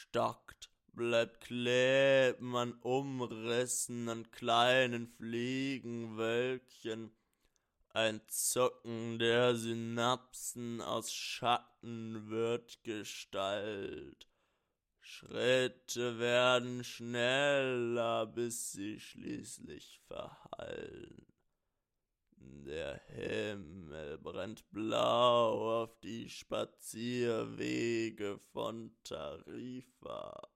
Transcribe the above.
stockt, bleibt kleben an Umrissen, an kleinen Fliegenwölkchen, ein Zucken der Synapsen aus Schatten wird Gestalt. Schritte werden schneller, bis sie schließlich verhallen. Der Himmel brennt blau auf Spazierwege von Tarifa.